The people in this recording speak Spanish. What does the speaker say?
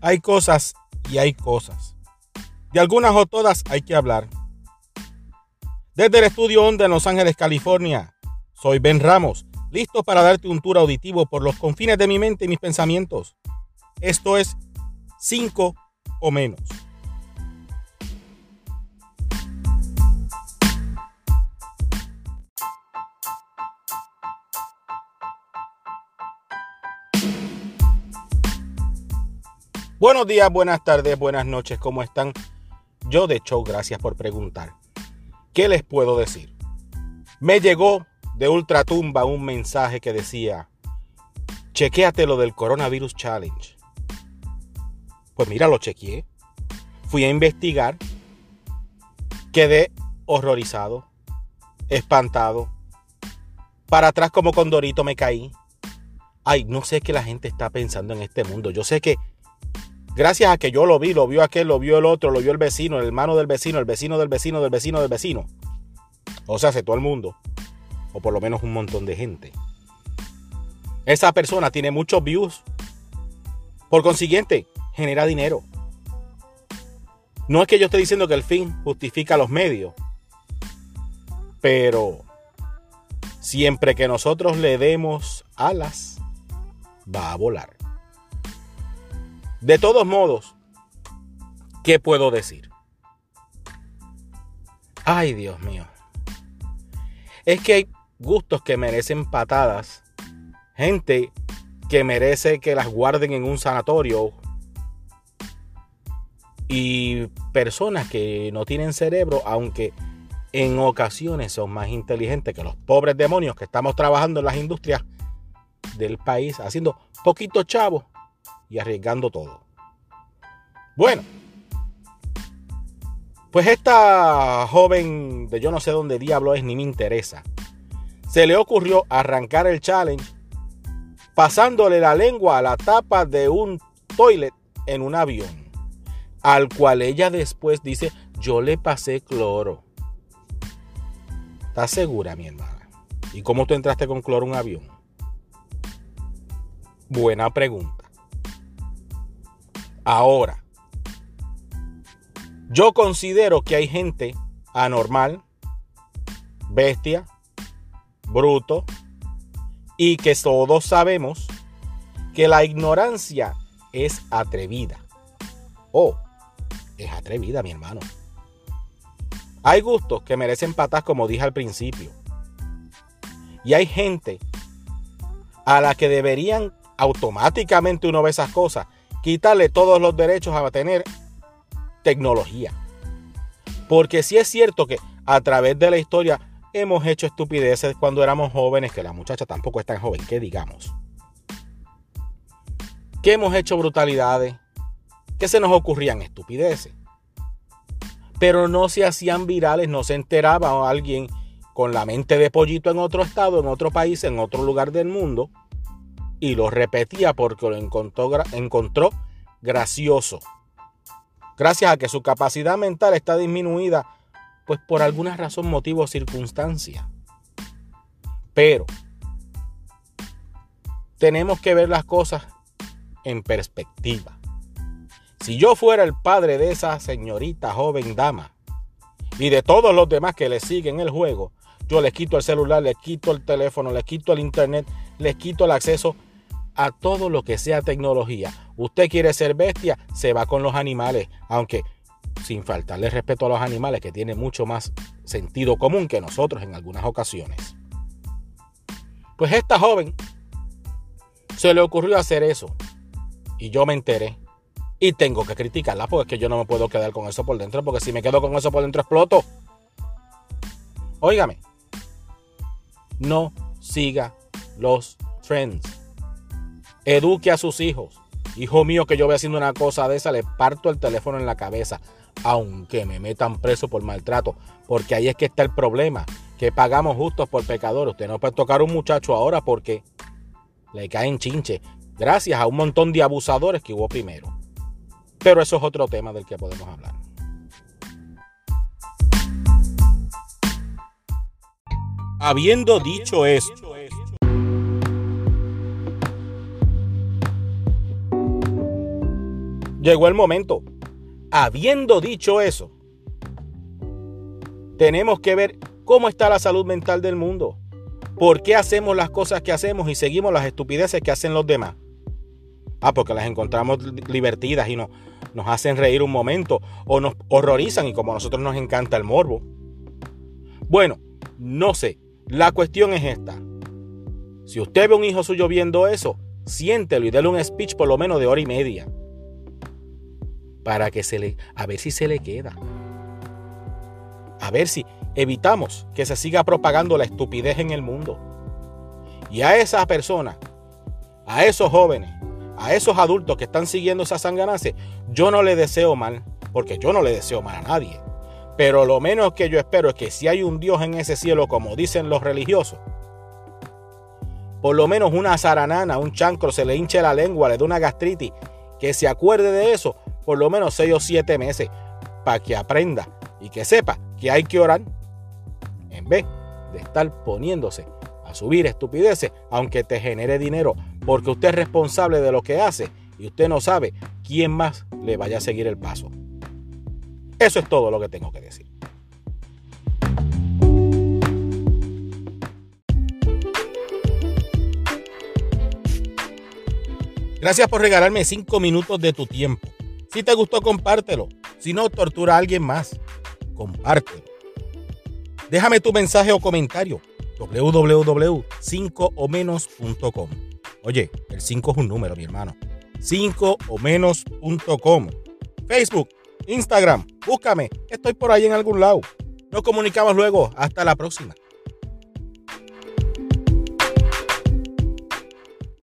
Hay cosas y hay cosas. De algunas o todas hay que hablar. Desde el estudio Onda en Los Ángeles, California, soy Ben Ramos, listo para darte un tour auditivo por los confines de mi mente y mis pensamientos. Esto es 5 o menos. Buenos días, buenas tardes, buenas noches, ¿cómo están? Yo de hecho, gracias por preguntar. ¿Qué les puedo decir? Me llegó de Ultratumba un mensaje que decía, chequéate lo del Coronavirus Challenge. Pues mira, lo chequeé. Fui a investigar. Quedé horrorizado, espantado. Para atrás como condorito me caí. Ay, no sé qué la gente está pensando en este mundo. Yo sé que Gracias a que yo lo vi, lo vio aquel, lo vio el otro, lo vio el vecino, el hermano del vecino, el vecino del vecino, del vecino del vecino. O sea, hace todo el mundo. O por lo menos un montón de gente. Esa persona tiene muchos views. Por consiguiente, genera dinero. No es que yo esté diciendo que el fin justifica los medios. Pero siempre que nosotros le demos alas, va a volar. De todos modos, ¿qué puedo decir? Ay, Dios mío. Es que hay gustos que merecen patadas. Gente que merece que las guarden en un sanatorio. Y personas que no tienen cerebro, aunque en ocasiones son más inteligentes que los pobres demonios que estamos trabajando en las industrias del país, haciendo poquitos chavos y arriesgando todo. Bueno, pues esta joven de yo no sé dónde diablo es ni me interesa, se le ocurrió arrancar el challenge pasándole la lengua a la tapa de un toilet en un avión, al cual ella después dice, yo le pasé cloro. ¿Estás segura, mi hermana? ¿Y cómo tú entraste con cloro en un avión? Buena pregunta. Ahora, yo considero que hay gente anormal, bestia, bruto, y que todos sabemos que la ignorancia es atrevida. Oh, es atrevida, mi hermano. Hay gustos que merecen patas, como dije al principio. Y hay gente a la que deberían automáticamente uno ve esas cosas quitarle todos los derechos a tener tecnología. Porque si es cierto que a través de la historia hemos hecho estupideces cuando éramos jóvenes, que la muchacha tampoco es tan joven, que digamos. Que hemos hecho brutalidades, que se nos ocurrían estupideces. Pero no se hacían virales, no se enteraba alguien con la mente de pollito en otro estado, en otro país, en otro lugar del mundo, y lo repetía porque lo encontró, encontró gracioso. Gracias a que su capacidad mental está disminuida, pues por alguna razón, motivo o circunstancia. Pero tenemos que ver las cosas en perspectiva. Si yo fuera el padre de esa señorita joven dama y de todos los demás que le siguen el juego, yo les quito el celular, les quito el teléfono, les quito el internet, les quito el acceso a todo lo que sea tecnología. Usted quiere ser bestia, se va con los animales, aunque sin faltarle respeto a los animales, que tiene mucho más sentido común que nosotros en algunas ocasiones. Pues esta joven se le ocurrió hacer eso. Y yo me enteré. Y tengo que criticarla porque es que yo no me puedo quedar con eso por dentro, porque si me quedo con eso por dentro exploto. Óigame, no siga los trends. Eduque a sus hijos. Hijo mío, que yo vea haciendo una cosa de esa, le parto el teléfono en la cabeza, aunque me metan preso por maltrato, porque ahí es que está el problema, que pagamos justos por pecadores. Usted no puede tocar a un muchacho ahora porque le caen chinche, gracias a un montón de abusadores que hubo primero. Pero eso es otro tema del que podemos hablar. Habiendo dicho esto, Llegó el momento. Habiendo dicho eso, tenemos que ver cómo está la salud mental del mundo. ¿Por qué hacemos las cosas que hacemos y seguimos las estupideces que hacen los demás? Ah, porque las encontramos divertidas y no, nos hacen reír un momento o nos horrorizan y como a nosotros nos encanta el morbo. Bueno, no sé. La cuestión es esta. Si usted ve a un hijo suyo viendo eso, siéntelo y déle un speech por lo menos de hora y media. Para que se le. a ver si se le queda. A ver si evitamos que se siga propagando la estupidez en el mundo. Y a esas personas, a esos jóvenes, a esos adultos que están siguiendo esa sanganase, yo no le deseo mal, porque yo no le deseo mal a nadie. Pero lo menos que yo espero es que si hay un Dios en ese cielo, como dicen los religiosos, por lo menos una zaranana, un chancro, se le hinche la lengua, le dé una gastritis, que se acuerde de eso por lo menos seis o siete meses, para que aprenda y que sepa que hay que orar en vez de estar poniéndose a subir estupideces, aunque te genere dinero, porque usted es responsable de lo que hace y usted no sabe quién más le vaya a seguir el paso. Eso es todo lo que tengo que decir. Gracias por regalarme cinco minutos de tu tiempo. Si te gustó, compártelo. Si no, tortura a alguien más. Compártelo. Déjame tu mensaje o comentario. www.5omenos.com. Oye, el 5 es un número, mi hermano. 5omenos.com. Facebook, Instagram, búscame. Estoy por ahí en algún lado. Nos comunicamos luego. Hasta la próxima.